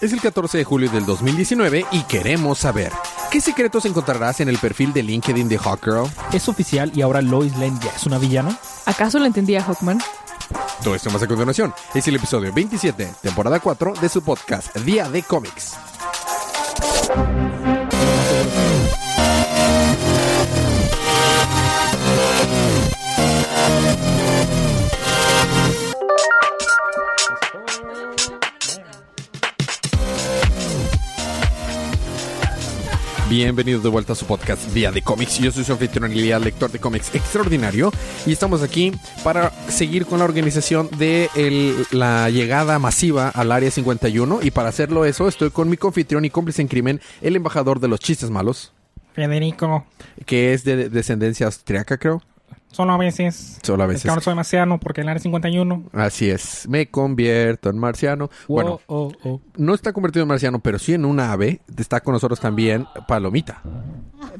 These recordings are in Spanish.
Es el 14 de julio del 2019 y queremos saber ¿Qué secretos encontrarás en el perfil de LinkedIn de Hawkgirl? ¿Es oficial y ahora Lois Lane ya es una villana? ¿Acaso lo entendía Hawkman? Todo esto más a continuación es el episodio 27, temporada 4 de su podcast Día de Cómics. Bienvenidos de vuelta a su podcast Día de Cómics. Yo soy su anfitrión lector de cómics extraordinario, y estamos aquí para seguir con la organización de la llegada masiva al Área 51. Y para hacerlo eso, estoy con mi confitrión y cómplice en crimen, el embajador de los chistes malos. Federico. Que es de descendencia austriaca, creo. Solo a veces. Solo a veces. Es que soy marciano porque el área 51. Así es. Me convierto en marciano. bueno, oh, oh. no está convertido en marciano, pero sí en una ave. Está con nosotros también Palomita.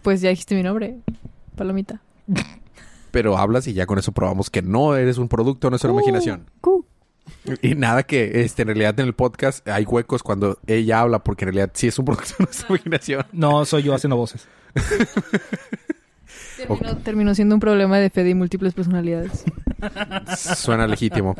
Pues ya dijiste mi nombre. Palomita. Pero hablas y ya con eso probamos que no eres un producto de nuestra imaginación. Y nada que este, en realidad en el podcast hay huecos cuando ella habla porque en realidad sí es un producto de nuestra imaginación. No, soy yo haciendo voces. Terminó, siendo un problema de fe y múltiples personalidades. Suena legítimo.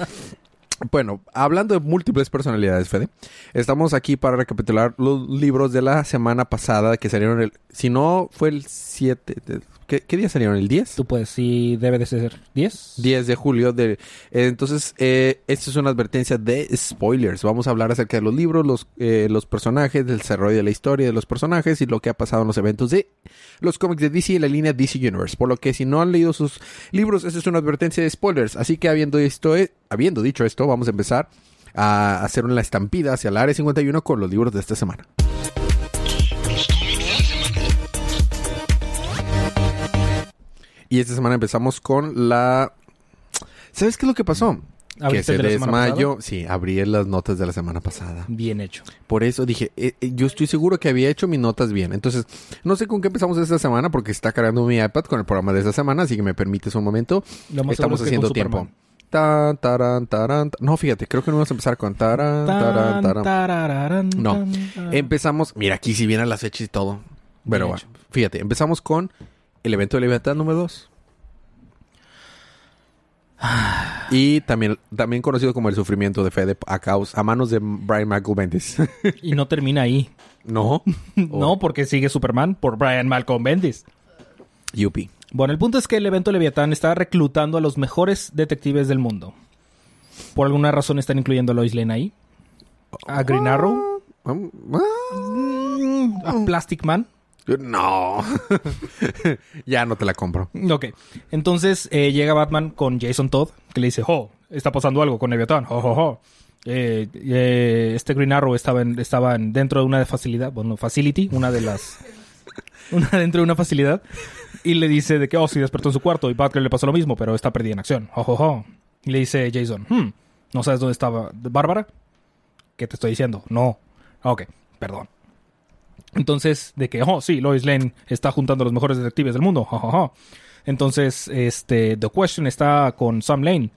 Bueno, hablando de múltiples personalidades, Fede, estamos aquí para recapitular los libros de la semana pasada que salieron el... Si no, fue el 7... ¿Qué, día salieron? ¿El 10? Tú puedes, sí, debe de ser 10. 10 de julio. De, eh, entonces, eh, esta es una advertencia de spoilers. Vamos a hablar acerca de los libros, los, eh, los personajes, del desarrollo de la historia de los personajes y lo que ha pasado en los eventos de los cómics de DC y la línea DC Universe. Por lo que si no han leído sus libros, esta es una advertencia de spoilers. Así que habiendo, esto, habiendo dicho esto, vamos a empezar a hacer una estampida hacia el área 51 con los libros de esta semana. Y esta semana empezamos con la... ¿Sabes qué es lo que pasó? Que se desmayó. Sí, abrí las notas de la semana pasada. Bien hecho. Por eso dije, eh, eh, yo estoy seguro que había hecho mis notas bien. Entonces, no sé con qué empezamos esta semana porque está cargando mi iPad con el programa de esta semana, así que me permites un momento. Estamos haciendo tiempo. Tan, taran, taran, no, fíjate, creo que no vamos a empezar con taran, taran, taran. No, empezamos, mira, aquí si vienen las fechas y todo. Pero bueno, fíjate, empezamos con el evento de libertad número 2. y también, también conocido como el sufrimiento de Fede a, causa, a manos de Brian Michael Bendis. y no termina ahí. No. no, porque sigue Superman por Brian Malcolm Bendis. Yupi. Bueno, el punto es que el evento Leviatán está reclutando a los mejores detectives del mundo. Por alguna razón están incluyendo a Lois Lane ahí. A Green Arrow. Ah, mm, a Plastic Man. No. ya no te la compro. Ok. Entonces eh, llega Batman con Jason Todd, que le dice, oh, está pasando algo con Leviathan. Oh, oh, oh. Eh, eh, este Green Arrow estaba, estaba dentro de una facilidad, bueno, facility, una de las... una dentro de una facilidad. Y le dice de que, oh, sí, despertó en su cuarto. Y Batman le pasó lo mismo, pero está perdida en acción. Oh, oh, oh. Y le dice Jason, hmm, ¿no sabes dónde estaba Bárbara? ¿Qué te estoy diciendo? No. Ok, perdón. Entonces, de que, oh, sí, Lois Lane está juntando a los mejores detectives del mundo. Entonces, este, The Question está con Sam Lane.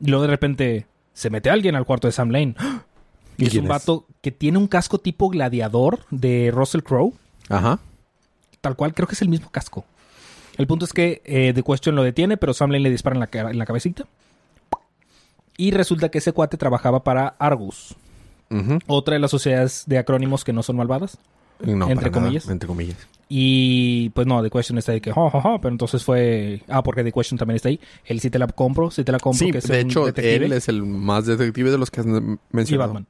Y luego de repente se mete alguien al cuarto de Sam Lane. Y es un vato que tiene un casco tipo gladiador de Russell Crowe. Ajá. Tal cual, creo que es el mismo casco. El punto es que eh, The Question lo detiene, pero Sam Lane le dispara en la, en la cabecita. Y resulta que ese cuate trabajaba para Argus. Otra de las sociedades de acrónimos que no son malvadas entre comillas. entre comillas. Y pues no, The Question está ahí que, pero entonces fue, ah, porque The Question también está ahí. Él sí te la compro, sí te la compro. Sí, de hecho, él es el más detective de los que has mencionado. Y Batman.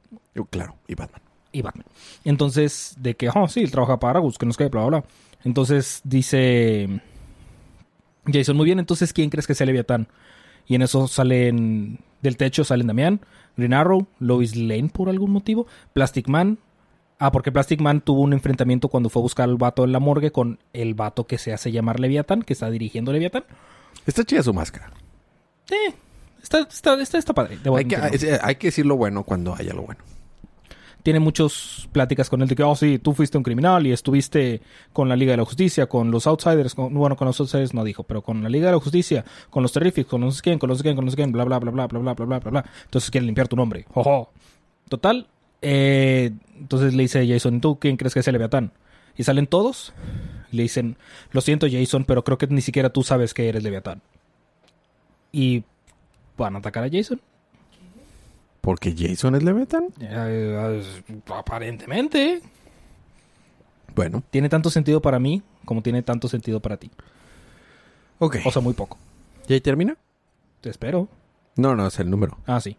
Claro, y Batman. Y Batman. Entonces, de que, oh, sí, él trabaja para Argus, que nos quede, bla, bla, bla. Entonces dice Jason, muy bien, entonces, ¿quién crees que sea Leviatán? Y en eso salen, del techo salen Damián, Green Arrow, Lois Lane por algún motivo, Plastic Man, Ah, porque Plastic Man tuvo un enfrentamiento cuando fue a buscar al vato en la morgue con el vato que se hace llamar Leviathan, que está dirigiendo Leviathan. Está chida su máscara. Eh, está, está, está, está padre. Hay que, hay que, decir lo bueno cuando haya lo bueno. Tiene muchas pláticas con él de que, oh, sí, tú fuiste un criminal y estuviste con la Liga de la Justicia, con los Outsiders, bueno, con los Outsiders no dijo, pero con la Liga de la Justicia, con los Terrifics, con los quién, con los quién, con los quién, bla, bla, bla, bla, bla, bla, bla, bla, bla. Entonces quieren limpiar tu nombre. Jojo. Total, eh, Entonces le dice Jason, ¿tú quién crees que es el Leviatán? Y salen todos. Y le dicen, lo siento Jason, pero creo que ni siquiera tú sabes que eres Leviatán. Y van a atacar a Jason. Porque Jason es Leviatán. Eh, aparentemente. Bueno, Tiene tanto sentido para mí como tiene tanto sentido para ti. ok. O sea, muy poco. ¿Y ahí termina? Te espero. No, no, es el número. Ah, sí.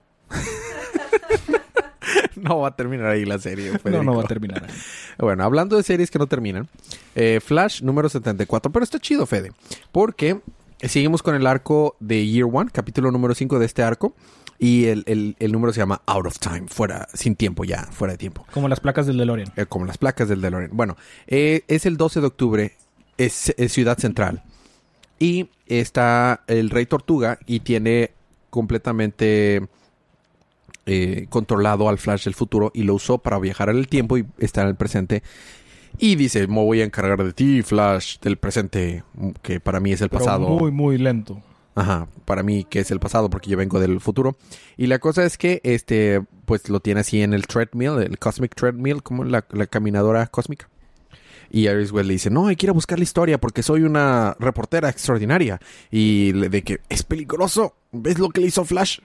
No va a terminar ahí la serie. No, Federico. no va a terminar. ahí. Bueno, hablando de series que no terminan, eh, Flash número 74, pero está chido, Fede, porque seguimos con el arco de Year One, capítulo número 5 de este arco, y el, el- el número se llama Out of Time, fuera, sin tiempo ya, fuera de tiempo, Como las placas del DeLorean. eh, como las placas del DeLorean. Bueno, eh, es el 12 de octubre, es, es Ciudad Central, y está el Rey Tortuga y tiene completamente eh, controlado al Flash del futuro y lo usó para viajar en el tiempo y estar en el presente. Y dice, me voy a encargar de ti, Flash, del presente, que para mí es el Pero pasado. muy, muy lento. Ajá, para mí que es el pasado porque yo vengo del futuro. Y la cosa es que este, pues lo tiene así en el treadmill, el Cosmic Treadmill, como la, la caminadora cósmica. Y Iris West le dice, no, hay que ir a buscar la historia porque soy una reportera extraordinaria. Y le- de que es peligroso, ¿ves lo que le hizo Flash?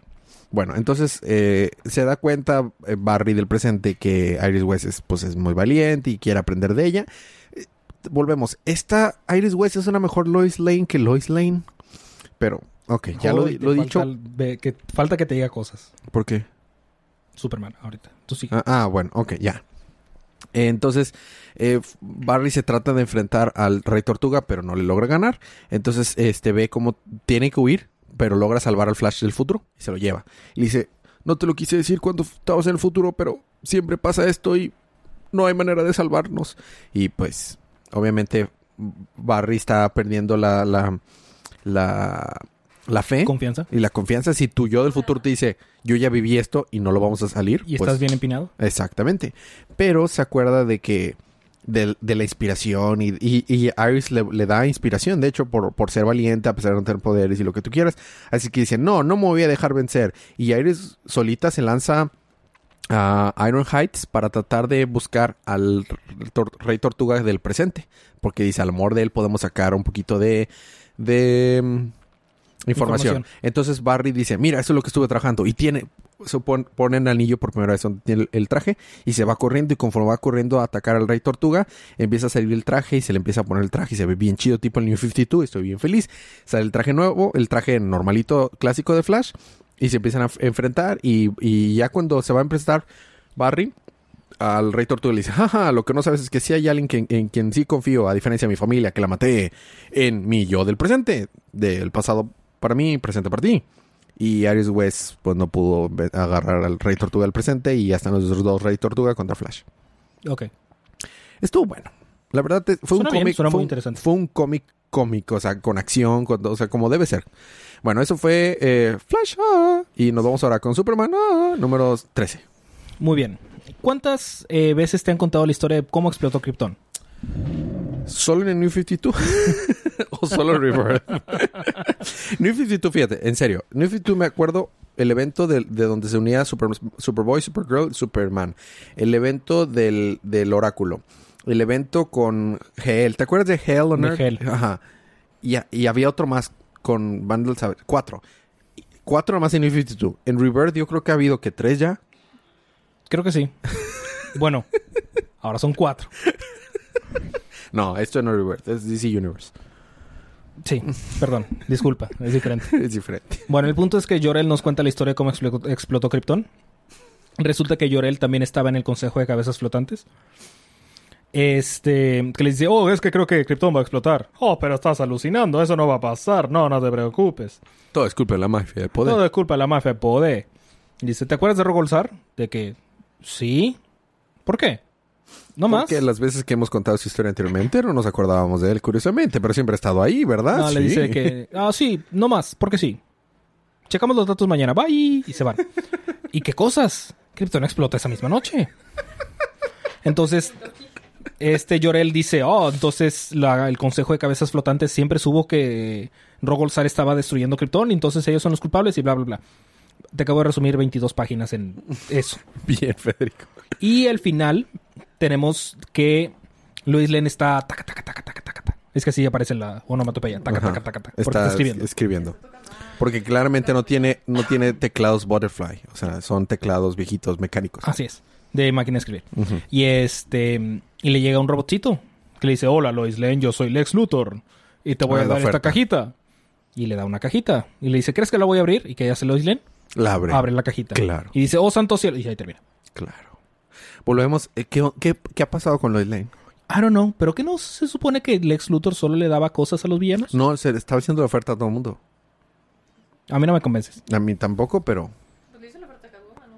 Bueno, entonces eh, se da cuenta eh, Barry del presente que Iris West es, pues, es muy valiente y quiere aprender de ella. Eh, volvemos, esta Iris West es una mejor Lois Lane que Lois Lane. Pero, ok, ya lo, Joder, te lo he dicho. que falta que te diga cosas. ¿Por qué? Superman, ahorita. Tú sí. Ah, ah, bueno, ok, ya. Entonces, eh, Barry se trata de enfrentar al Rey Tortuga, pero no le logra ganar. Entonces, este ve cómo tiene que huir, pero logra salvar al Flash del futuro y se lo lleva. Y le dice, no te lo quise decir cuando estabas en el futuro, pero siempre pasa esto y no hay manera de salvarnos. Y pues, obviamente, Barry está perdiendo la, la, la, la fe. Confianza. Y la confianza, si tu yo del futuro te dice, yo ya viví esto y no lo vamos a salir. Y pues, estás bien empinado. Exactamente. Pero se acuerda de que. De, de la inspiración y, y, y Iris le, le da inspiración, de hecho, por, por ser valiente, a pesar de no tener poderes y lo que tú quieras. Así que dice, no, no me voy a dejar vencer. Y Iris solita se lanza a Iron Heights para tratar de buscar al tor- Rey Tortuga del presente. Porque dice, al amor de él podemos sacar un poquito de, de mm, información. Información. Entonces Barry dice, mira, eso es lo que estuve trabajando. Y tiene, se pon- pone el anillo por primera vez donde tiene el, traje y se va corriendo y conforme va corriendo a atacar al Rey Tortuga, empieza a salir el traje y se le empieza a poner el traje y se ve bien chido tipo el New 52, estoy bien feliz. Sale el traje nuevo, el traje normalito clásico de Flash y se empiezan a enfrentar y, ya cuando se va a enfrentar Barry al Rey Tortuga le dice, jaja, lo que no sabes es que sí hay alguien en quien sí confío, a diferencia de mi familia, que la maté en mi yo del presente, del pasado para mí, presente para ti. Y Aries West pues no pudo agarrar al Rey Tortuga del presente y ya están los dos Rey Tortuga contra Flash. Ok. Estuvo bueno. La verdad fue Suena un cómic, fue, un- fue un cómic cómico, o sea, con acción, con- o sea, como debe ser. Bueno, eso fue eh, Flash ah, y nos vamos ahora con Superman ah, número 13. Muy bien. ¿Cuántas eh, veces te han contado la historia de cómo explotó Krypton? ¿Solo en el New 52? ¿O solo en Rebirth? New 52, fíjate, en serio. New 52 me acuerdo el evento de, de donde se unía Super, Superboy, Supergirl Superman. El evento del, del oráculo. El evento con Hell. ¿Te acuerdas de Hell on Earth? Hell. Ajá. Y, y había otro más con Bundle Savage. Cuatro. Cuatro nomás en New 52. En Rebirth yo creo que ha habido que tres ya. Creo que sí. bueno, ahora son cuatro. No, esto no es Rebirth. Es DC Universe. Sí, perdón, disculpa, es diferente. es diferente. Bueno, el punto es que Jorel nos cuenta la historia de cómo explotó, explotó Krypton. Resulta que Jorel también estaba en el Consejo de Cabezas Flotantes. Este, que le dice, oh, es que creo que Krypton va a explotar. Oh, pero estás alucinando, eso no va a pasar. No, no te preocupes. Todo es culpa de la mafia, del poder. Todo es culpa de la mafia de poder. Y dice, ¿te acuerdas de Rogolzar? De que, sí. ¿Por qué? No más. Porque las veces que hemos contado su historia anteriormente no nos acordábamos de él, curiosamente, pero siempre ha estado ahí, ¿verdad? No, le Sí. dice que, ah, sí, no más, porque sí. Checamos los datos mañana, bye, y se van. ¿Y qué cosas? Krypton explota esa misma noche. Entonces, este Llorel dice, oh, entonces la- el Consejo de Cabezas Flotantes siempre supo que Rogolzar estaba destruyendo Krypton, entonces ellos son los culpables y bla, bla, bla. Te acabo de resumir 22 páginas en eso. Bien, Federico. Y al final, tenemos que Luis Lane está taca, taca, taca, taca, taca, taca. Es que así aparece la onomatopeya. Taca, Ajá. taca, taca, taca. Porque Está, está escribiendo. escribiendo. Porque claramente no tiene, no tiene teclados butterfly. O sea, son teclados viejitos mecánicos. Así es. De máquina de escribir. Y este. Y le llega un robotcito que le dice: Hola, Lois Lane, yo soy Lex Luthor. Y te voy Ah, a dar esta cajita. Y le da una cajita. Y le dice: ¿Crees que la voy a abrir? Y que hace Lois Lane. La abre. Abre la cajita. Claro. Y dice: Oh, santo cielo. Y ahí termina. Claro. Volvemos. eh, ¿Qué, qué, qué ha pasado con Lois Lane? I don't know. ¿Pero qué no se supone que Lex Luthor solo le daba cosas a los villanos? No, se le estaba haciendo la oferta a todo el mundo. A mí no me convences. A mí tampoco, pero...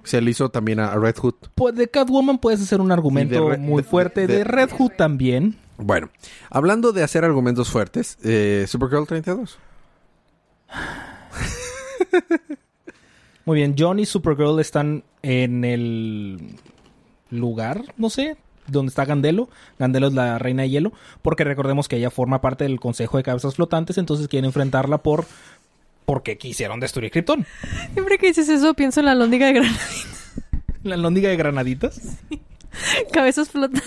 Se le hizo también a Red Hood. Pues de Catwoman puedes hacer un argumento muy de- fuerte. De, de- Red Hood también. Bueno, hablando de hacer argumentos fuertes, eh, Supergirl 32. Muy bien, John y Supergirl están en el lugar, no sé, donde está Gandelo. Gandelo es la reina de hielo, porque recordemos que ella forma parte del Consejo de Cabezas Flotantes, entonces quieren enfrentarla por porque quisieron destruir Krypton. Siempre que dices eso, pienso en la lóndiga de granada. La lóndiga de granaditas. Cabezas flotantes.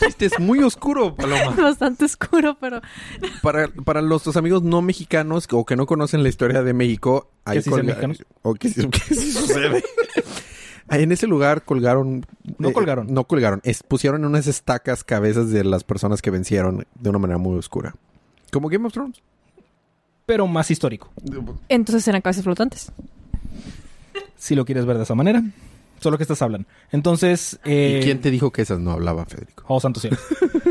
Chiste es muy oscuro, Paloma. Bastante oscuro, pero... Para, para nuestros amigos no mexicanos o que no conocen la historia de México, ahí Que sí sean colga- mexicanos. O que, sí- que sí sucede. En ese lugar colgaron... No eh, colgaron. No colgaron. Es- pusieron en unas estacas cabezas de las personas que vencieron de una manera muy oscura. Como Game of Thrones. Pero más histórico, Entonces eran cabezas flotantes. si lo quieres ver de esa manera. Solo que estas hablan. Entonces... eh, ¿Y quién te dijo que esas no hablaban, Federico? Oh, santo cielo.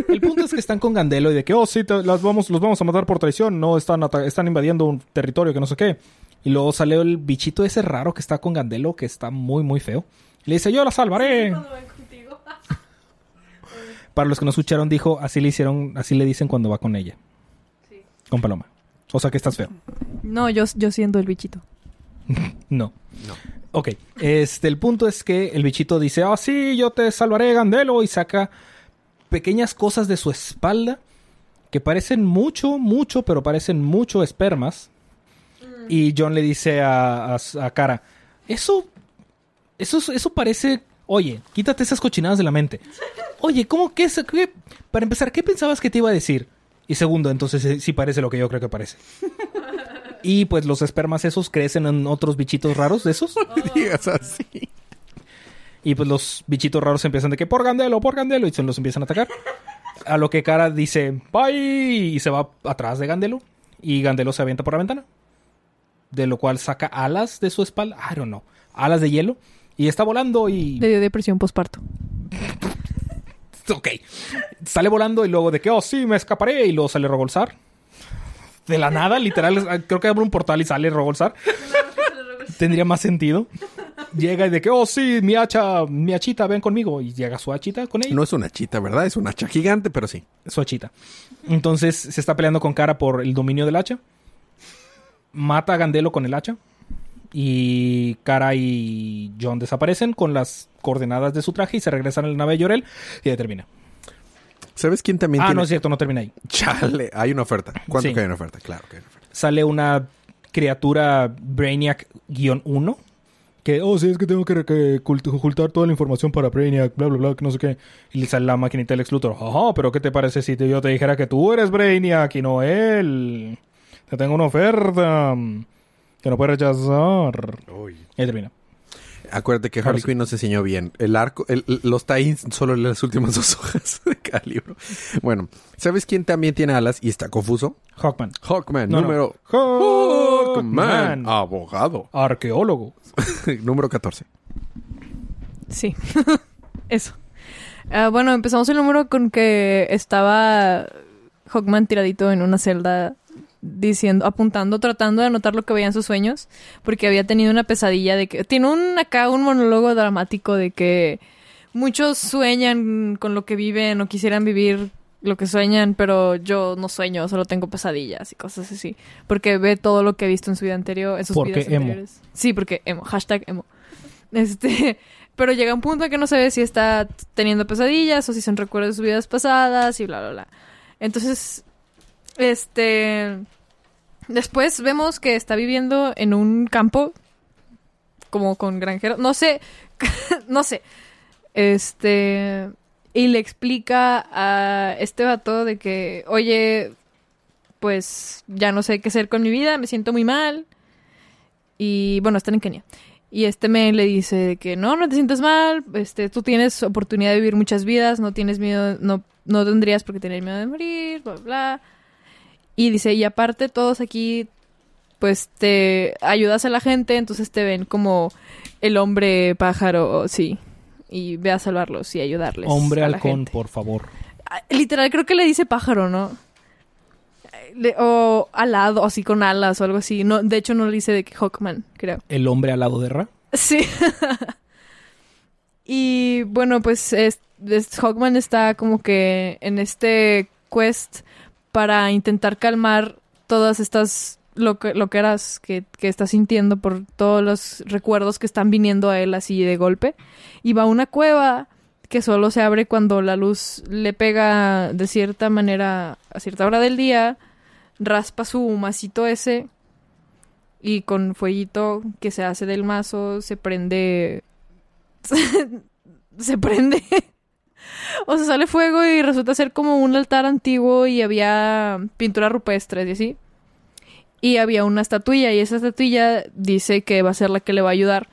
El punto es que están con Gandelo y de que, oh, sí, te- las vamos, los vamos a matar por traición. No, están, están invadiendo un territorio que no sé qué. Y luego sale el bichito ese raro que está con Gandelo, que está muy, muy feo. Y le dice, yo la salvaré. Para los que no escucharon, dijo, así le hicieron, así le dicen cuando va con ella. Con Paloma. O sea que estás feo. No, yo, yo siendo el bichito. No. No. Ok. Este, el punto es que el bichito dice, ah, sí, yo te salvaré, Gandelo. Y saca pequeñas cosas de su espalda que parecen mucho, mucho, pero parecen mucho espermas. Y John le dice a, a, a Cara, eso, eso, eso parece... Oye, quítate esas cochinadas de la mente. Oye, ¿cómo que es? qué- Para empezar, ¿qué pensabas que te iba a decir? Y segundo, entonces eh, sí parece lo que yo creo que parece. Y pues los espermas esos crecen en otros bichitos raros de esos. digas así. Y pues los bichitos raros empiezan de que por Gandelo, por Gandelo. Y se los empiezan a atacar. A lo que Cara dice, bye. Y se va atrás de Gandelo. Y Gandelo se avienta por la ventana. De lo cual saca alas de su espalda. I don't know. Alas de hielo. Y está volando y... Le dio depresión posparto. Ok. Sale volando y luego de que, oh, sí, me escaparé. Y luego sale Rogolzar. De la nada, literal. Creo que abre un portal y sale Rogolzar. Tendría más sentido. Llega y de que, oh, sí, mi hacha, mi hachita, ven conmigo. Y llega su hachita con ella. No es una chita, ¿verdad? Es una hacha gigante, pero sí. Su hachita. Entonces se está peleando con Cara por el dominio del hacha. Mata a Gandelo con el hacha. Y Cara y John desaparecen con las coordenadas de su traje y se regresan a la nave de Llorel y ya termina. ¿Sabes quién también Ah, tiene? no es cierto, no termina ahí. Chale, hay una oferta. ¿Cuánto Sí. que hay una oferta? Claro que hay una oferta. Sale una criatura Brainiac-1 que, oh, sí, es que tengo que, que ocult- ocultar toda la información para Brainiac, bla, bla, bla, que no sé qué. Y le sale la maquinita del Luthor. Ajá, pero ¿qué te parece si te- yo te dijera que tú eres Brainiac y no él? Te tengo una oferta mm, que no puedes rechazar. Y ahí termina. Acuérdate que Harley. Quinn nos enseñó bien. El arco, el- los tie solo las últimas dos hojas de cada libro. Bueno, ¿sabes quién también tiene alas y está confuso? Hawkman. Hawkman, No, no. número... Hawkman. abogado. Arqueólogo. número 14. Sí. Eso. Ah, bueno, empezamos el número con que estaba Hawkman tiradito en una celda diciendo, apuntando, tratando de anotar lo que veía en sus sueños, porque había tenido una pesadilla de que tiene un acá un monólogo dramático de que muchos sueñan con lo que viven o quisieran vivir lo que sueñan, pero yo no sueño, solo tengo pesadillas y cosas así, porque ve todo lo que he visto en su vida anterior, en sus Porque vidas emo. anteriores. Sí, porque emo, hashtag emo. Este, pero llega un punto en que no sabe si está teniendo pesadillas o si son recuerdos de sus vidas pasadas y bla, bla, bla. Entonces, este... Después vemos que está viviendo en un campo como con granjero. No sé, no sé. Este... y le explica a este vato de que, oye, pues ya no sé qué hacer con mi vida, me siento muy mal. Y bueno, están en Kenia. Y este men le dice que no, no te sientas mal, este, tú tienes oportunidad de vivir muchas vidas, no tienes miedo, no, no tendrías por qué tener miedo de morir, bla, bla. Y dice, y aparte todos aquí, pues te ayudas a la gente, entonces te ven como el hombre pájaro, sí. Y ve a salvarlos y ayudarles. Hombre a halcón, por favor. Ah, Literal, creo que le dice pájaro, ¿no? Le- o alado, así con alas o algo así. No, de hecho, no le dice de que Hawkman, creo. El hombre al lado de Ra. Sí. y bueno, pues es, es- Hawkman está como que en este quest para intentar calmar todas estas lo que, loqueras que, que está sintiendo por todos los recuerdos que están viniendo a él así de golpe. Y va a una cueva que solo se abre cuando la luz le pega de cierta manera a cierta hora del día, raspa su masito ese y con fueguito que se hace del mazo se prende se prende o sea sale fuego y resulta ser como un altar antiguo y había pinturas rupestres y así y había una estatuilla y esa estatuilla dice que va a ser la que le va a ayudar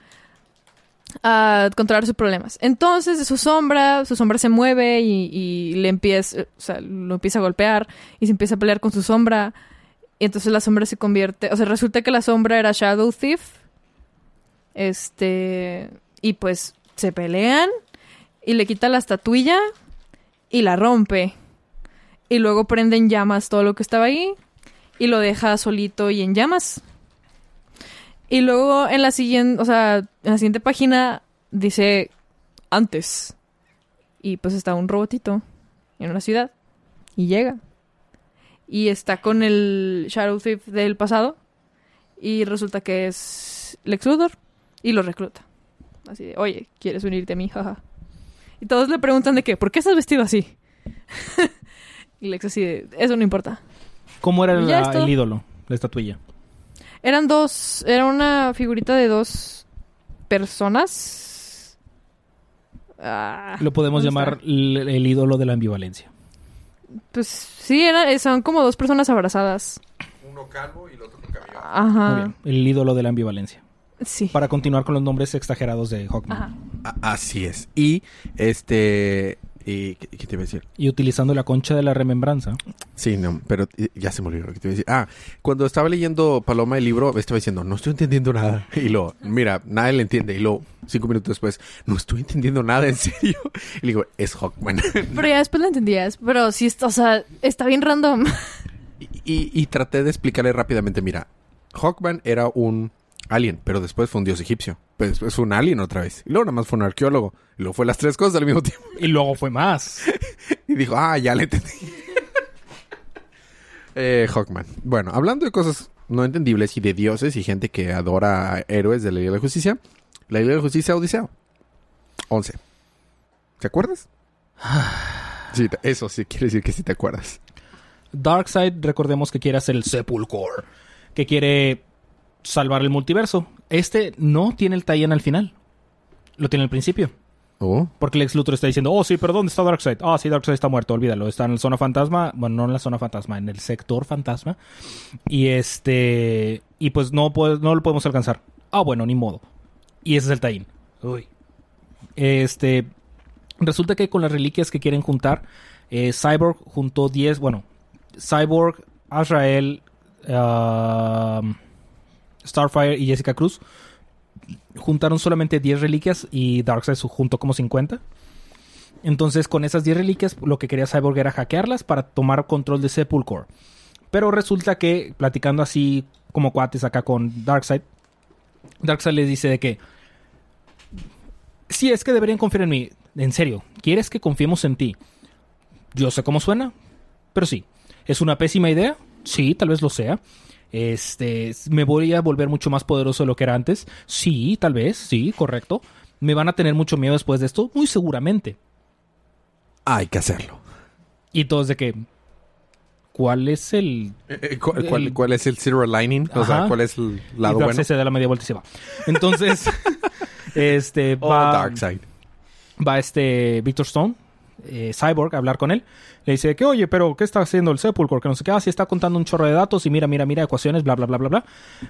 a controlar sus problemas. Entonces, de su sombra, su sombra se mueve y, y le empieza, o sea, lo empieza a golpear y se empieza a pelear con su sombra. Y entonces la sombra se convierte, o sea, resulta que la sombra era Shadow Thief. Este, y pues se pelean y le quita la estatuilla y la rompe. Y luego prende en llamas todo lo que estaba ahí y lo deja solito y en llamas. Y luego en la siguiente, o sea, en la siguiente página dice antes. Y pues está un robotito en una ciudad. Y llega. Y está con el Shadow Thief del pasado. Y resulta que es Lex Luthor. Y lo recluta. Así de, oye, ¿quieres unirte a mí? Jaja. Y todos le preguntan de qué, ¿por qué estás vestido así? y Lex así de, eso no importa. ¿Cómo era la- el ídolo? La estatuilla. Eran dos, era una figurita de dos personas. Ah, Lo podemos ¿dónde llamar el, el ídolo de la ambivalencia. Pues sí, era, son como dos personas abrazadas. Uno calvo y el otro con cabello. Muy Ajá. bien. El ídolo de la ambivalencia. Sí. Para continuar con los nombres exagerados de Hawkman. Así es. Y este. Y, ¿qué, te iba a decir? Y utilizando la concha de la remembranza. Sí, no, pero ya se me olvidó lo que te iba a decir. Ah, cuando estaba leyendo Paloma el libro, estaba diciendo, no estoy entendiendo nada. Y lo, mira, nadie le entiende. Y luego, cinco minutos después, no estoy entendiendo nada, en serio. Y le digo, es Hawkman. Pero ya después lo entendías. Pero sí, está- o sea, está bien random. y, y- y traté de explicarle rápidamente, mira, Hawkman era un alien, pero después fue un dios egipcio. Pero después fue un alien otra vez. Y luego nada más fue un arqueólogo. Y luego fue las tres cosas al mismo tiempo. Y luego fue más. Y dijo, ah, ya le entendí. eh, Hawkman. Bueno, hablando de cosas no entendibles y de dioses y gente que adora a héroes de la Liga de la Justicia, la Liga de la Justicia Odisea. 11. ¿Te acuerdas? Sí, eso sí quiere decir que sí te acuerdas. Darkseid, recordemos que quiere hacer el Sepulchre. Que quiere salvar el multiverso. Este no tiene el tie al final. Lo tiene al principio. Oh. Porque Lex Luthor está diciendo, oh sí, pero ¿dónde está Darkseid? Ah, sí, Darkseid está muerto, olvídalo. Está en la zona fantasma. Bueno, no en la zona fantasma, en el sector fantasma. Y este... Y pues no, puede- no lo podemos alcanzar. Ah, bueno, ni modo. Y ese es el tie Uy. Este... Resulta que con las reliquias que quieren juntar, eh, Cyborg juntó 10... Bueno, Cyborg, Azrael, um, Starfire y Jessica Cruz juntaron solamente 10 reliquias y Darkseid juntó como 50. Entonces, con esas 10 reliquias, lo que quería Cyborg era hackearlas para tomar control de Sepulchre. Pero resulta que, platicando así como cuates acá con Darkseid, Darkseid les dice de que si es que deberían confiar en mí. En serio, ¿quieres que confiemos en ti? Yo sé cómo suena, pero sí. ¿Es una pésima idea? Sí, tal vez lo sea. Este, ¿me voy a volver mucho más poderoso de lo que era antes? Sí, tal vez, sí, correcto. ¿Me van a tener mucho miedo después de esto? Muy seguramente. Hay que hacerlo. Y todos de que... ¿Cuál es el...? Eh, eh, ¿cu- ¿Cuál, El- cuál es el silver lining? O sea, Ajá. ¿cuál es el y lado bueno? Darkseid se da la media vuelta y se va. Entonces, este, Oh, va, Darkseid. va este Victor Stone, eh, Cyborg a hablar con él. Le dice que, oye, pero ¿qué está haciendo el Sepulcro? Que no sé qué, así está contando un chorro de datos y mira, mira, mira, ecuaciones, bla, bla, bla, bla, bla.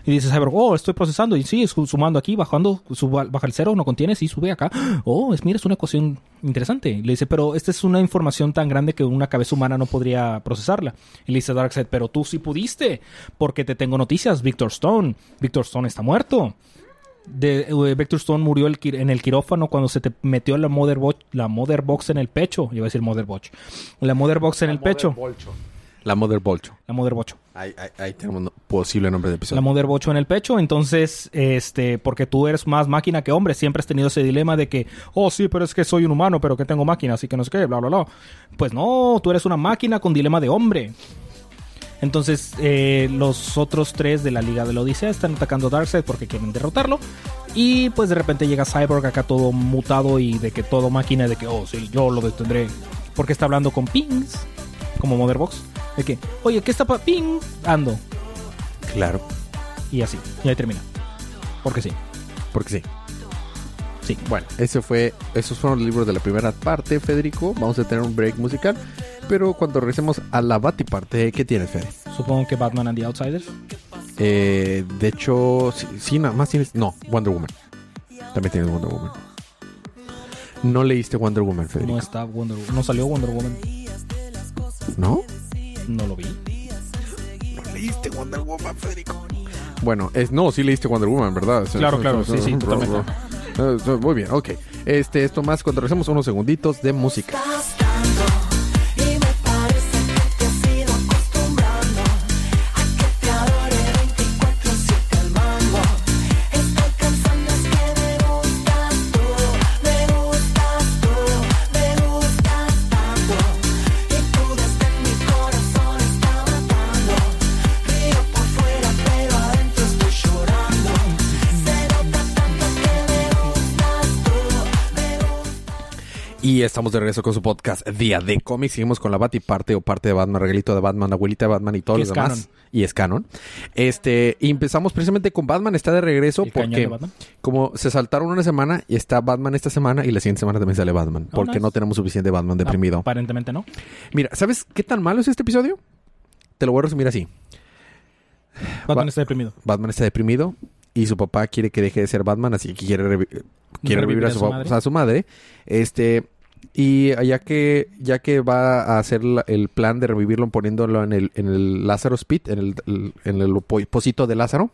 Y dice Cyborg, oh, estoy procesando. Y sí, sumando aquí, bajando, suba, baja el cero, no contiene, sí, sube acá. Oh, es, mira, es una ecuación interesante. Le dice, pero esta es una información tan grande que una cabeza humana no podría procesarla. Y le dice Darkseid, pero tú sí pudiste, porque te tengo noticias, Victor Stone. Victor Stone está muerto de eh, Vector Stone murió el, en el quirófano cuando se te metió la mother, box, la mother box en el pecho. Iba a decir mother box. La mother box en el pecho. La mother bolcho. La mother bocho. Ahí, ahí, tenemos un posible nombre de episodio. La mother bocho en el pecho. Entonces, este, porque tú eres más máquina que hombre, siempre has tenido ese dilema de que, oh sí, pero es que soy un humano, pero que tengo máquina, así que no sé qué, bla, bla, bla. Pues no, tú eres una máquina con dilema de hombre. Entonces, eh, los otros tres de la Liga de la Odisea están atacando a Darkseid porque quieren derrotarlo. Y pues de repente llega Cyborg acá todo mutado y de que todo máquina, de que, oh, sí, yo lo detendré. Porque está hablando con Pings, como Motherbox. De que, oye, ¿qué está Ping? Ando. Claro. Y así, y ahí termina. Porque sí. Porque sí. Sí. Bueno, ese fue, esos fueron los libros de la primera parte, Federico. Vamos a tener un break musical. Pero cuando regresemos a la Bati parte, ¿qué tienes, Fede? Supongo que Batman and the Outsiders. Eh, de hecho, sí, nada más tienes. No, Wonder Woman. También tienes Wonder Woman. No leíste Wonder Woman, Federico. No está Wonder Woman. No salió Wonder Woman. ¿No? No lo vi. No leíste Wonder Woman, Federico. Bueno, es, no, sí leíste Wonder Woman, ¿verdad? Claro, claro, sí, sí, totalmente. Muy bien, ok. Este, esto más cuando regresemos unos segunditos de música. Y estamos de regreso con su podcast Día de Cómics. Seguimos con la Bat y parte o parte de Batman, regalito de Batman, abuelita de Batman y todo lo demás. Y es canon. Este, y empezamos precisamente con Batman está de regreso porque como se saltaron una semana y está Batman esta semana y la siguiente semana también sale Batman. Oh, porque no tenemos suficiente Batman deprimido. Aparentemente no. Mira, ¿sabes qué tan malo es este episodio? Te lo voy a resumir así. Batman está deprimido. Batman está deprimido y su papá quiere que deje de ser Batman, así que quiere, quiere revivir, a, su, a su madre. Este, y ya que, ya que va a hacer el plan de revivirlo poniéndolo en el, en el Lázaro Spit, en el, en el pocito de Lázaro,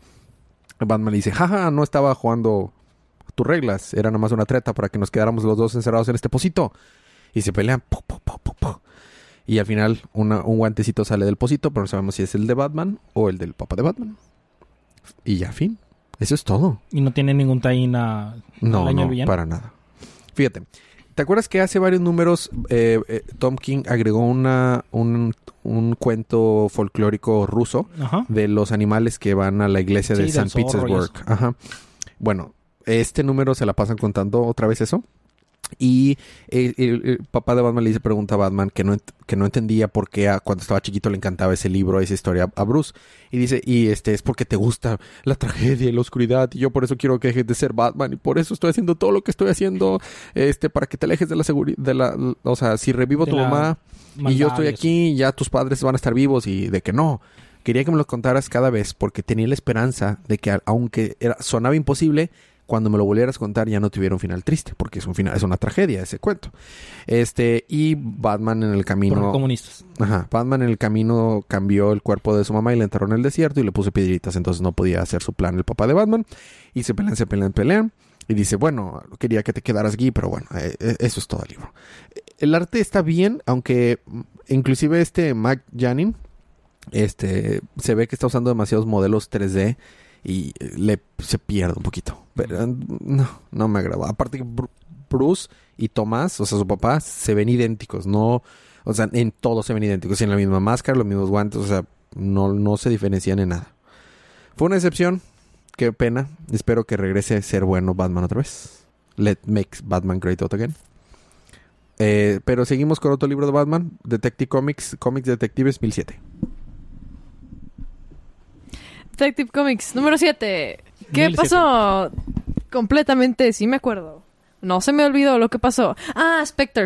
Batman le dice, jaja, no estaba jugando tus reglas, era nada más una treta para que nos quedáramos los dos encerrados en este pocito. Y se pelean, y al final un guantecito sale del pocito, pero no sabemos si es el de Batman o el del papá de Batman. Y ya, fin. Eso es todo. Y no tiene ningún tie a... No, no, para nada. Fíjate, ¿Te acuerdas que hace varios números eh, eh, Tom King agregó una, un, cuento folclórico ruso de los animales que van a la iglesia de San Petersburg? Ajá. Bueno, este número se la pasan contando otra vez eso. Y el, papá de Batman le dice, pregunta a Batman que no, que no entendía por qué cuando estaba chiquito le encantaba ese libro, esa historia a Bruce. Y dice, y este es porque te gusta la tragedia y la oscuridad. Y yo por eso quiero que dejes de ser Batman. Y por eso estoy haciendo todo lo que estoy haciendo. Este, para que te alejes de la seguridad. De la, o sea, si revivo tu mamá y yo estoy aquí, ya tus padres van a estar vivos. Y de que no. Quería que me lo contaras cada vez porque tenía la esperanza de que aunque era, sonaba imposible, cuando me lo volvieras a contar ya no tuviera un final triste, porque es un final, es una tragedia ese cuento. Este, y Batman en el camino. comunistas. Ajá. Batman en el camino cambió el cuerpo de su mamá y le enterró en el desierto y le puso piedritas, entonces no podía hacer su plan el papá de Batman. Y se pelean, se pelean, pelean. Y dice, bueno, quería que te quedaras aquí, pero bueno, eh, eh, eso es todo el libro. El arte está bien, aunque inclusive este Mac Janin, este, se ve que está usando demasiados modelos 3D y le se pierde un poquito. Pero no, no me agradó. Aparte que Bruce y Tomás, o sea, su papá, se ven idénticos, no, o sea, en todo se ven idénticos, tienen la misma máscara, los mismos guantes, o sea, no, no se diferencian en nada. Fue una excepción, qué pena, espero que regrese a ser bueno Batman otra vez. Let make Batman great again. Eh, pero seguimos con otro libro de Batman, Detective Comics, Comics Detectives 1007. Detective Comics, número 7. ¿Qué pasó? Completamente, sí me acuerdo. No se me olvidó lo que pasó. Ah, Spectre.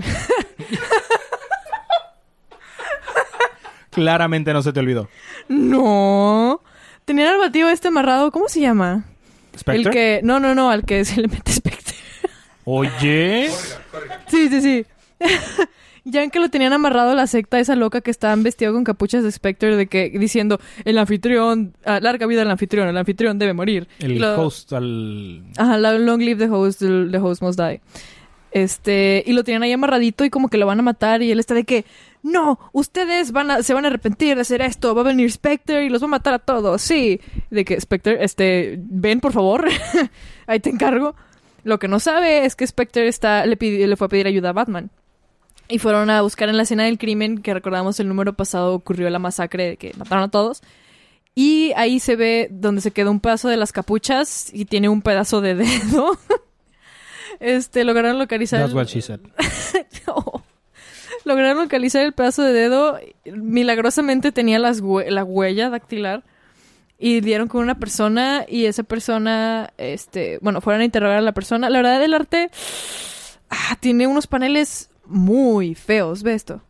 Claramente no se te olvidó. No. Tenían al batido este amarrado. ¿Cómo se llama? ¿Spectre? El que... No, no, no. Al que se le mete Spectre. Oye. Sí, sí, sí. Ya en que lo tenían amarrado la secta esa loca que estaban vestido con capuchas de Spectre de que diciendo el anfitrión, ah, larga vida al anfitrión, el anfitrión debe morir. El lo- host al... Ajá, la- long live the host, the, host must die. Este, y lo tenían ahí amarradito y como que lo van a matar y él está de que, no, ustedes van a, se van a arrepentir de hacer esto, va a venir Spectre y los va a matar a todos, sí. De que Spectre, este, ven por favor, ahí te encargo. Lo que no sabe es que Spectre está, le, pidi- le fue a pedir ayuda a Batman. Y fueron a buscar en la escena del crimen, que recordamos el número pasado ocurrió la masacre de que mataron a todos. Y ahí se ve donde se quedó un pedazo de las capuchas y tiene un pedazo de dedo. este, lograron localizar. That's what she said. No. Lograron localizar el pedazo de dedo. Milagrosamente tenía las hue- la huella dactilar. Y dieron con una persona. Y esa persona, este, bueno, fueron a interrogar a la persona. La verdad, el arte ah, tiene unos paneles muy feos. Ve esto.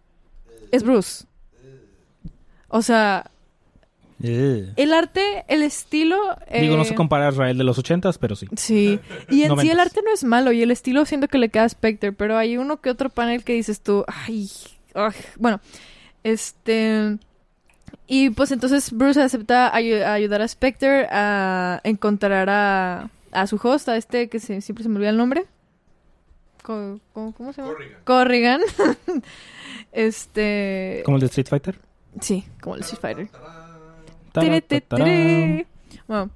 Es Bruce. O sea, el arte, el estilo. Digo, no eh, se compara a Israel de los ochentas, pero sí. Sí, y en sí el arte no es malo y el estilo siento que le queda a Spectre, pero hay uno que otro panel que dices tú, ay, ay, bueno, este... Y pues entonces Bruce acepta ayu- ayudar a Spectre a encontrar a, a su host, a este que se- siempre se me olvida el nombre. Co- co- ¿Cómo se llama? Corrigan. este... Como el de Street Fighter. Sí, como el Street Fighter. Bueno,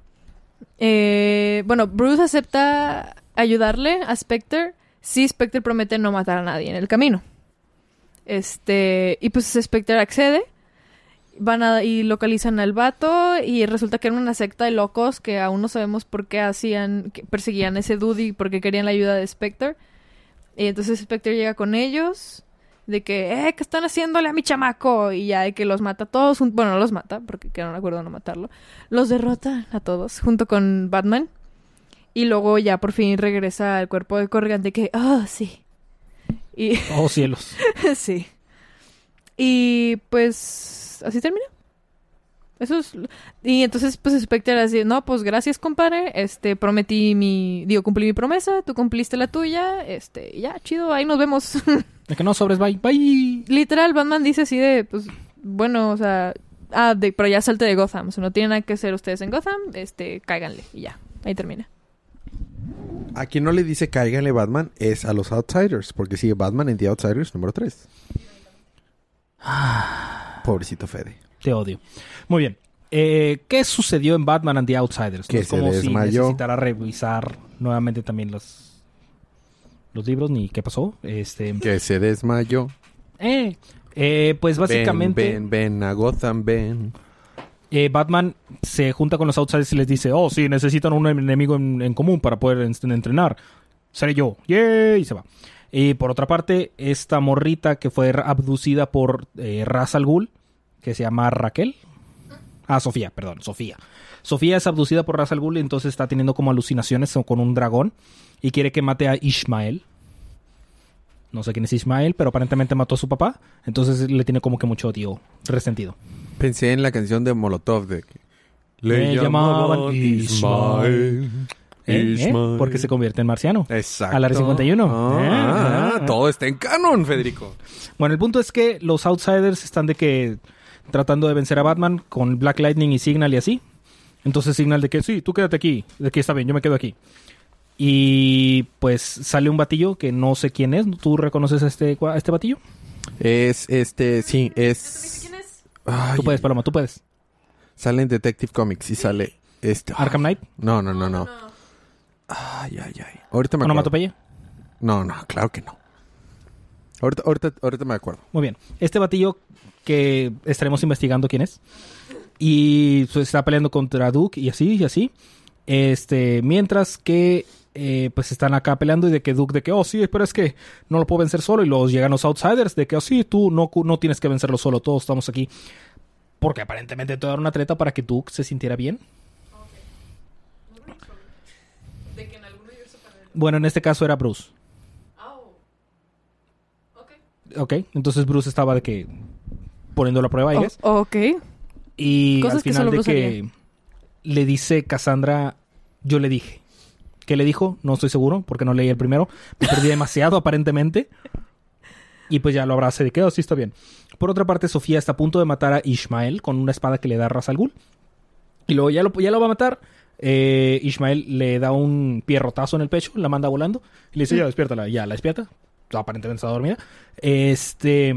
eh, bueno, Bruce acepta ayudarle a Spectre si Spectre promete no matar a nadie en el camino. Este, y pues Spectre accede. Van a, y localizan al vato y resulta que era una secta de locos que aún no sabemos por qué hacían, que perseguían a ese dude y por qué querían la ayuda de Spectre. Y entonces Spectre llega con ellos de que, eh, ¿qué están haciéndole a mi chamaco? Y ya de que los mata a todos, bueno, no los mata, porque quedaron de acuerdo no matarlo. Los derrota a todos, junto con Batman. Y luego ya por fin regresa al cuerpo de Corrigan de que, ah, sí. Y, Oh, cielos. sí. Y pues, así termina. Eso es... Y entonces, pues, Spectre así, no, pues, gracias, compadre. Este, prometí mi... Digo, cumplí mi promesa, tú cumpliste la tuya. Este, y ya, chido, ahí nos vemos. De que no sobres, bye. Bye. Literal, Batman dice así de, pues, bueno, o sea, ah, de, pero ya salte de Gotham, o sea, no tienen nada que hacer ustedes en Gotham, este, cáiganle, y ya, ahí termina. A quien no le dice cáiganle Batman es a los Outsiders, porque sigue Batman en The Outsiders número 3. Pobrecito Fede. Te odio. Muy bien. Eh, ¿Qué sucedió en Batman and the Outsiders? Que no es se como si desmayó. necesitara revisar nuevamente también los, los libros ni qué pasó. Este, Que se desmayó. eh, eh, pues básicamente Ven, ven, ven a Gotham, ven. eh, Batman se junta con los Outsiders y les dice, oh, sí, necesitan un enemigo en, en común para poder en- entrenar. Seré yo. ¡Yay! Y se va. Y por otra parte, esta morrita que fue abducida por eh, Ra's al Ghul, que se llama Raquel. Ah, Sofía, perdón, Sofía. Sofía es abducida por Ra's al Ghul entonces está teniendo como alucinaciones con un dragón y quiere que mate a Ishmael. No sé quién es Ishmael, pero aparentemente mató a su papá. Entonces le tiene como que mucho odio resentido. Pensé en la canción de Molotov de que Le llamaban Ismael. ¿Eh? ¿Eh? Ismael. Porque se convierte en marciano. Exacto. Al área 51. Ah, ¿Eh? ah, Ah. todo está en canon, Federico. Bueno, el punto es que los Outsiders están de que tratando de vencer a Batman con Black Lightning y Signal y así. Entonces Signal de que sí, tú quédate aquí, de que está bien, yo me quedo aquí. Y pues sale un batillo que no sé quién es. ¿Tú reconoces a este, a este batillo? Es este, sí, es. Ay, Tú puedes, Paloma, tú puedes. Sale en Detective Comics y sale este. Arkham Knight, No, no, no, no. Ay, ay, ay. Ahorita me acuerdo. onomatopeya. No, no, claro que no. Ahorita, ahorita, ahorita me acuerdo. Muy bien. Este batillo que estaremos investigando quién es. Y pues, está peleando contra Duke y así y así. Este, mientras que eh, pues están acá peleando y de que Duke de que, oh sí, pero es que no lo puedo vencer solo. Y los llegan los outsiders de que, oh sí, tú no, no tienes que vencerlo solo, todos estamos aquí. Porque aparentemente te dar una treta para que Duke se sintiera bien. Bueno, en este caso era Bruce. Ok, entonces Bruce estaba de que poniendo la prueba, I guess. O- ok. Y Cosas al que final solo de que le dice Cassandra, yo le dije. ¿Qué le dijo? No estoy seguro porque no leí el primero. Me perdí demasiado aparentemente. Y pues ya lo abrace de que, oh, sí, está bien. Por otra parte, Sofía está a punto de matar a Ishmael con una espada que le da Ra's al Ghul. Y luego ya lo, ya lo va a matar. Eh, Ishmael le da un pierrotazo en el pecho, la manda volando. Y le dice, ya, despiértala. Ya, la despierta. Aparentemente está dormida. Este...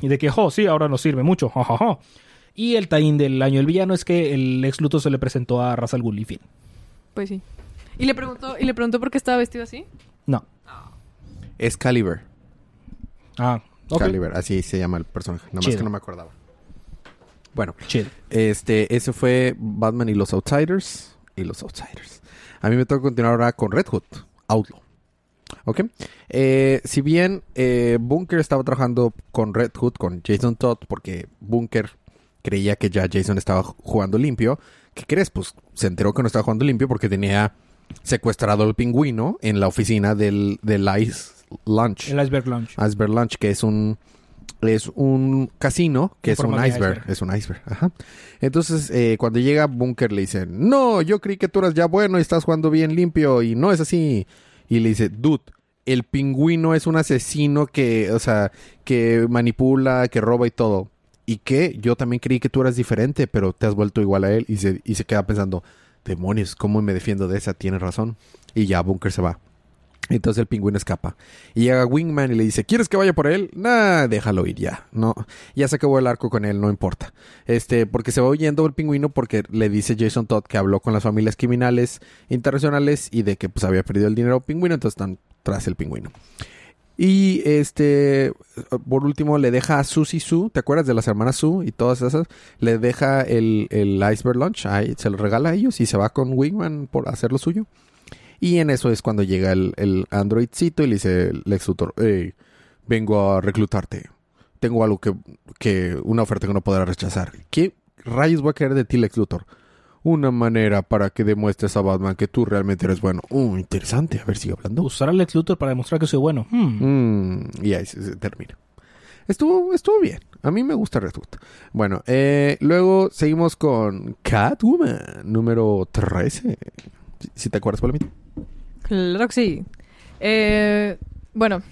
Y de que, oh, sí, ahora nos sirve mucho. Ja, ja, ja. Y el taín del año del villano es que el ex Luthor se le presentó a Ra's al Ghul y fin. Pues sí. Y le preguntó, y le preguntó por qué estaba vestido así. No. Excalibur. Ah, ok. Excalibur, así se llama el personaje. Nada más Chido. que no me acordaba. Bueno, Chido. este, ese fue Batman y los Outsiders. Y los Outsiders. A mí me toca continuar ahora con Red Hood, Outlaw. ¿Ok? Eh, si bien eh, Bunker estaba trabajando con Red Hood, con Jason Todd, porque Bunker creía que ya Jason estaba ju- jugando limpio, ¿qué crees? Pues se enteró que no estaba jugando limpio porque tenía secuestrado al pingüino en la oficina del, del Ice Lunch. El Iceberg Lounge. Iceberg Lunch, que es un es un casino que es un iceberg. iceberg. Es un iceberg, ajá. Entonces, eh, cuando llega Bunker le dice, no, yo creí que tú eras ya bueno y estás jugando bien limpio y no es así. Y le dice, dude, el pingüino es un asesino que, o sea, que manipula, que roba y todo. Y que yo también creí que tú eras diferente, pero te has vuelto igual a él. Y se, y se queda pensando, demonios, ¿cómo me defiendo de esa? Tienes razón. Y ya Bunker se va. Entonces el pingüino escapa. Y llega Wingman y le dice, ¿quieres que vaya por él? Nah, déjalo ir ya. No, ya se acabó el arco con él, no importa. Este, porque se va huyendo el pingüino porque le dice Jason Todd que habló con las familias criminales internacionales y de que pues había perdido el dinero pingüino, entonces están tras el pingüino. Y este, por último, le deja a Susie Sue, ¿te acuerdas de las hermanas Sue y todas esas? Le deja el, el Iceberg Lunch, ahí, se lo regala a ellos y se va con Wingman por hacer lo suyo. Y en eso es cuando llega el, el androidcito y le dice Lex Luthor, hey, vengo a reclutarte. Tengo algo que, que, una oferta que no podrá rechazar. ¿Qué rayos voy a querer de ti, Lex Luthor? Una manera para que demuestres a Batman que tú realmente eres bueno. Uh, interesante. A ver, sigue hablando. Usar al Lex Luthor para demostrar que soy bueno. Hmm. Mm, y ahí se, se termina. Estuvo, estuvo bien. A mí me gusta Red Hood. Bueno, eh, luego seguimos con Catwoman, número 13. Si, te acuerdas, Palomita. Claro que sí. Eh, bueno.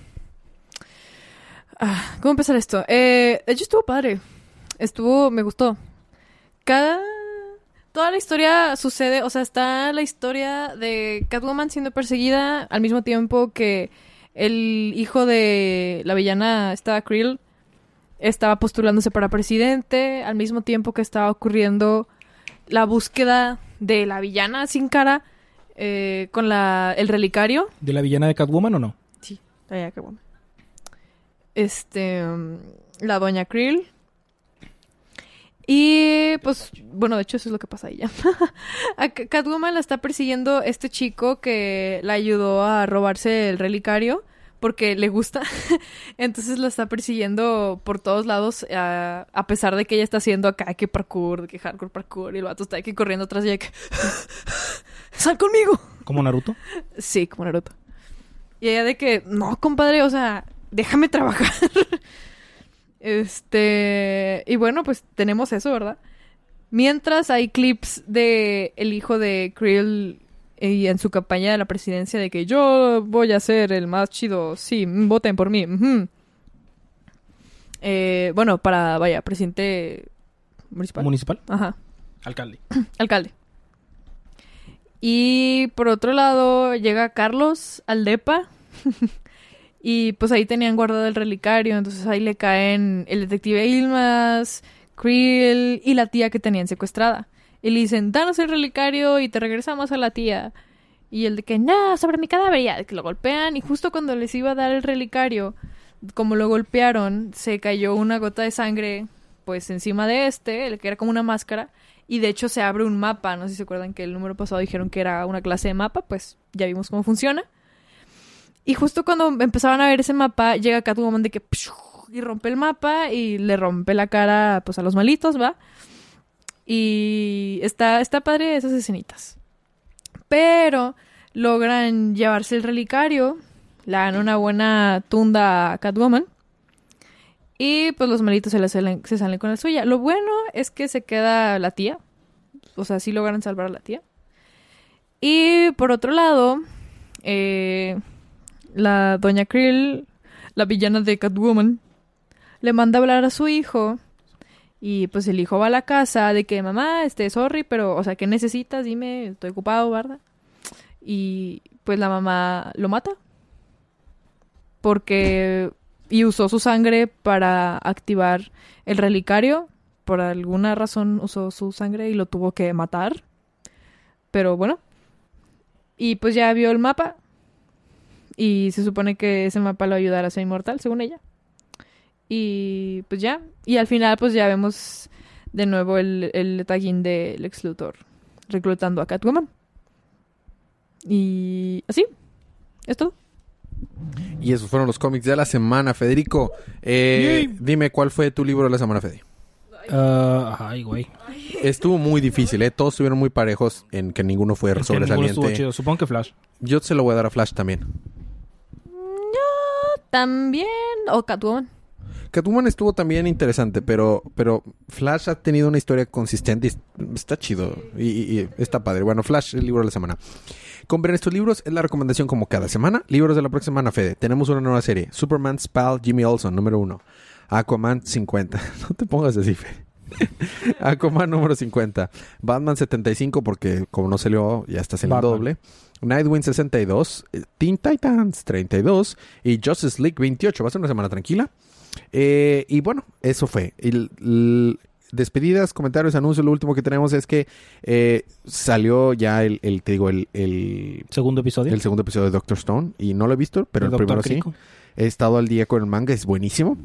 Ah, ¿Cómo empezar esto? Eh, de estuvo padre. Estuvo, me gustó. Cada... Toda la historia sucede, o sea, está la historia de Catwoman siendo perseguida al mismo tiempo que el hijo de la villana, esta Krill, estaba postulándose para presidente, al mismo tiempo que estaba ocurriendo la búsqueda de la villana sin cara eh, con la, el relicario. ¿De la villana de Catwoman o no? Sí, ya, qué bueno. Este, um, la doña Krill. Y pues, bueno, de hecho eso es lo que pasa ahí ya. A Catwoman la está persiguiendo este chico que la ayudó a robarse el relicario porque le gusta. Entonces la está persiguiendo por todos lados a, a pesar de que ella está haciendo acá que parkour, que hardcore parkour y el vato está aquí corriendo atrás de ella que... ¡Sal conmigo! ¿Como Naruto? Sí, como Naruto. Y ella de que, no, compadre, o sea, déjame trabajar. este. Y bueno, pues tenemos eso, ¿verdad? Mientras hay clips de el hijo de Krill y en su campaña de la presidencia de que yo voy a ser el más chido, sí, voten por mí. Eh, bueno, para, vaya, presidente municipal. ¿Municipal? Ajá Alcalde. alcalde. Y por otro lado llega Carlos al DEPA. y pues ahí tenían guardado el relicario. Entonces ahí le caen el detective Ilmas, Krill y la tía que tenían secuestrada. Y le dicen, danos el relicario y te regresamos a la tía. Y el de que, no, sobre mi cadáver, ya, que lo golpean. Y justo cuando les iba a dar el relicario, como lo golpearon, se cayó una gota de sangre, pues encima de este, el que era como una máscara. Y de hecho se abre un mapa. No sé si se acuerdan que el número pasado dijeron que era una clase de mapa. Pues ya vimos cómo funciona. Y justo cuando empezaban a ver ese mapa, llega Catwoman de que... Y rompe el mapa y le rompe la cara pues a los malitos, ¿va? Y está, está padre esas escenitas. Pero logran llevarse el relicario. Le dan una buena tunda a Catwoman. Y pues los malitos se, salen, se salen con la suya. Lo bueno es que se queda la tía. O sea, sí logran salvar a la tía. Y por otro lado, eh, la doña Krill, la villana de Catwoman, le manda a hablar a su hijo. Y pues el hijo va a la casa de que mamá, este, sorry, pero, o sea, ¿qué necesitas? Dime, estoy ocupado, ¿verdad? Y pues la mamá lo mata. Porque. Y usó su sangre para activar el relicario. Por alguna razón usó su sangre y lo tuvo que matar. Pero bueno. Y pues ya vio el mapa. Y se supone que ese mapa lo ayudará a ser inmortal, según ella. Y pues ya. Y al final, pues ya vemos de nuevo el, el tagging del ex Luthor reclutando a Catwoman. Y así. Es todo. Y esos fueron los cómics de la semana, Federico. Eh, dime cuál fue tu libro de la semana, Fede. Ay, güey. Estuvo muy difícil, ¿eh? Todos estuvieron muy parejos en que ninguno fue Es que ninguno estuvo sobresaliente. chido. Supongo que Flash. Yo se lo voy a dar a Flash también. Yo también. O Catwoman. Catwoman estuvo también interesante, pero, pero Flash ha tenido una historia consistente y está chido y, está padre. Bueno, Flash, el libro de la semana. Compren estos libros, es la recomendación como cada semana. Libros de la próxima semana, Fede. Tenemos una nueva serie. Superman's pal Jimmy Olsen, número uno. Aquaman 50. No te pongas así, Fede. Aquaman número 50. Batman 75 porque como no salió ya está saliendo doble. Nightwing 62. eh, Teen Titans 32. Y Justice League 28. Va a ser una semana tranquila. Eh, y bueno, eso fue. El- el- despedidas, comentarios, anuncios. Lo último que tenemos es que eh, salió ya el, el- te digo, el, el, Segundo episodio. el segundo episodio de Doctor Stone. Y no lo he visto, pero el, primero sí. He estado al día con el manga, es buenísimo.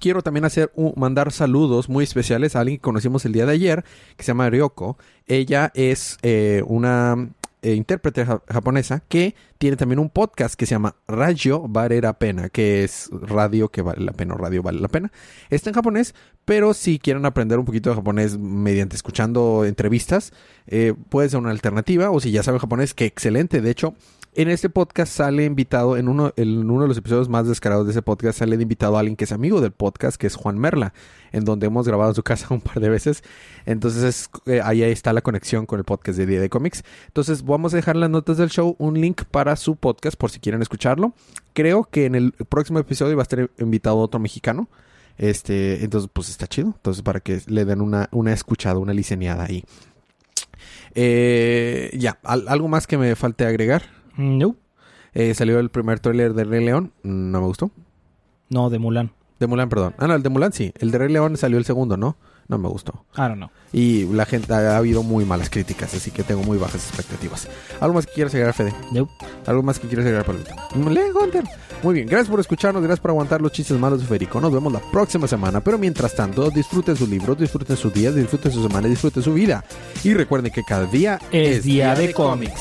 Quiero también hacer un- mandar saludos muy especiales a alguien que conocimos el día de ayer, que se llama Ryoko. Ella es eh, una eh, intérprete ja- japonesa que tiene también un podcast que se llama Radio Vale la Pena, que es radio que vale la pena o radio vale la pena. Está en japonés, pero si quieren aprender un poquito de japonés mediante escuchando entrevistas, eh, puede ser una alternativa. O si ya saben japonés, que excelente. De hecho, en este podcast sale invitado, en uno, en uno de los episodios más descarados de ese podcast, sale invitado a alguien que es amigo del podcast, que es Juan Merla, en donde hemos grabado en su casa un par de veces. Entonces, es- eh, ahí está la conexión con el podcast de Día de Comics. Entonces, vamos a dejar en las notas del show un link para su podcast por si quieren escucharlo. Creo que en el próximo episodio va a estar invitado otro mexicano. Este, entonces, pues está chido. Entonces, para que le den una, una escuchada, una liceneada ahí. Eh, ya, ¿al- ¿algo más que me falte agregar? No. Eh, salió el primer tráiler de Rey León. No me gustó. No, de Mulan. De Mulan, perdón. Ah, no, el de Mulan sí. El de Rey León salió el segundo, ¿no? No me gustó. I don't know. Y la gente ha habido muy malas críticas, así que tengo muy bajas expectativas. ¿Algo más que quieras agregar, Fede? No. ¿Algo más que quieras agregar, Pablito? Hunter. Muy bien, gracias por escucharnos, gracias por aguantar los chistes malos de Federico. Nos vemos la próxima semana, pero mientras tanto, disfruten sus libros, disfruten sus días, disfruten su semana, disfruten su vida. Y recuerden que cada día Es día de cómics.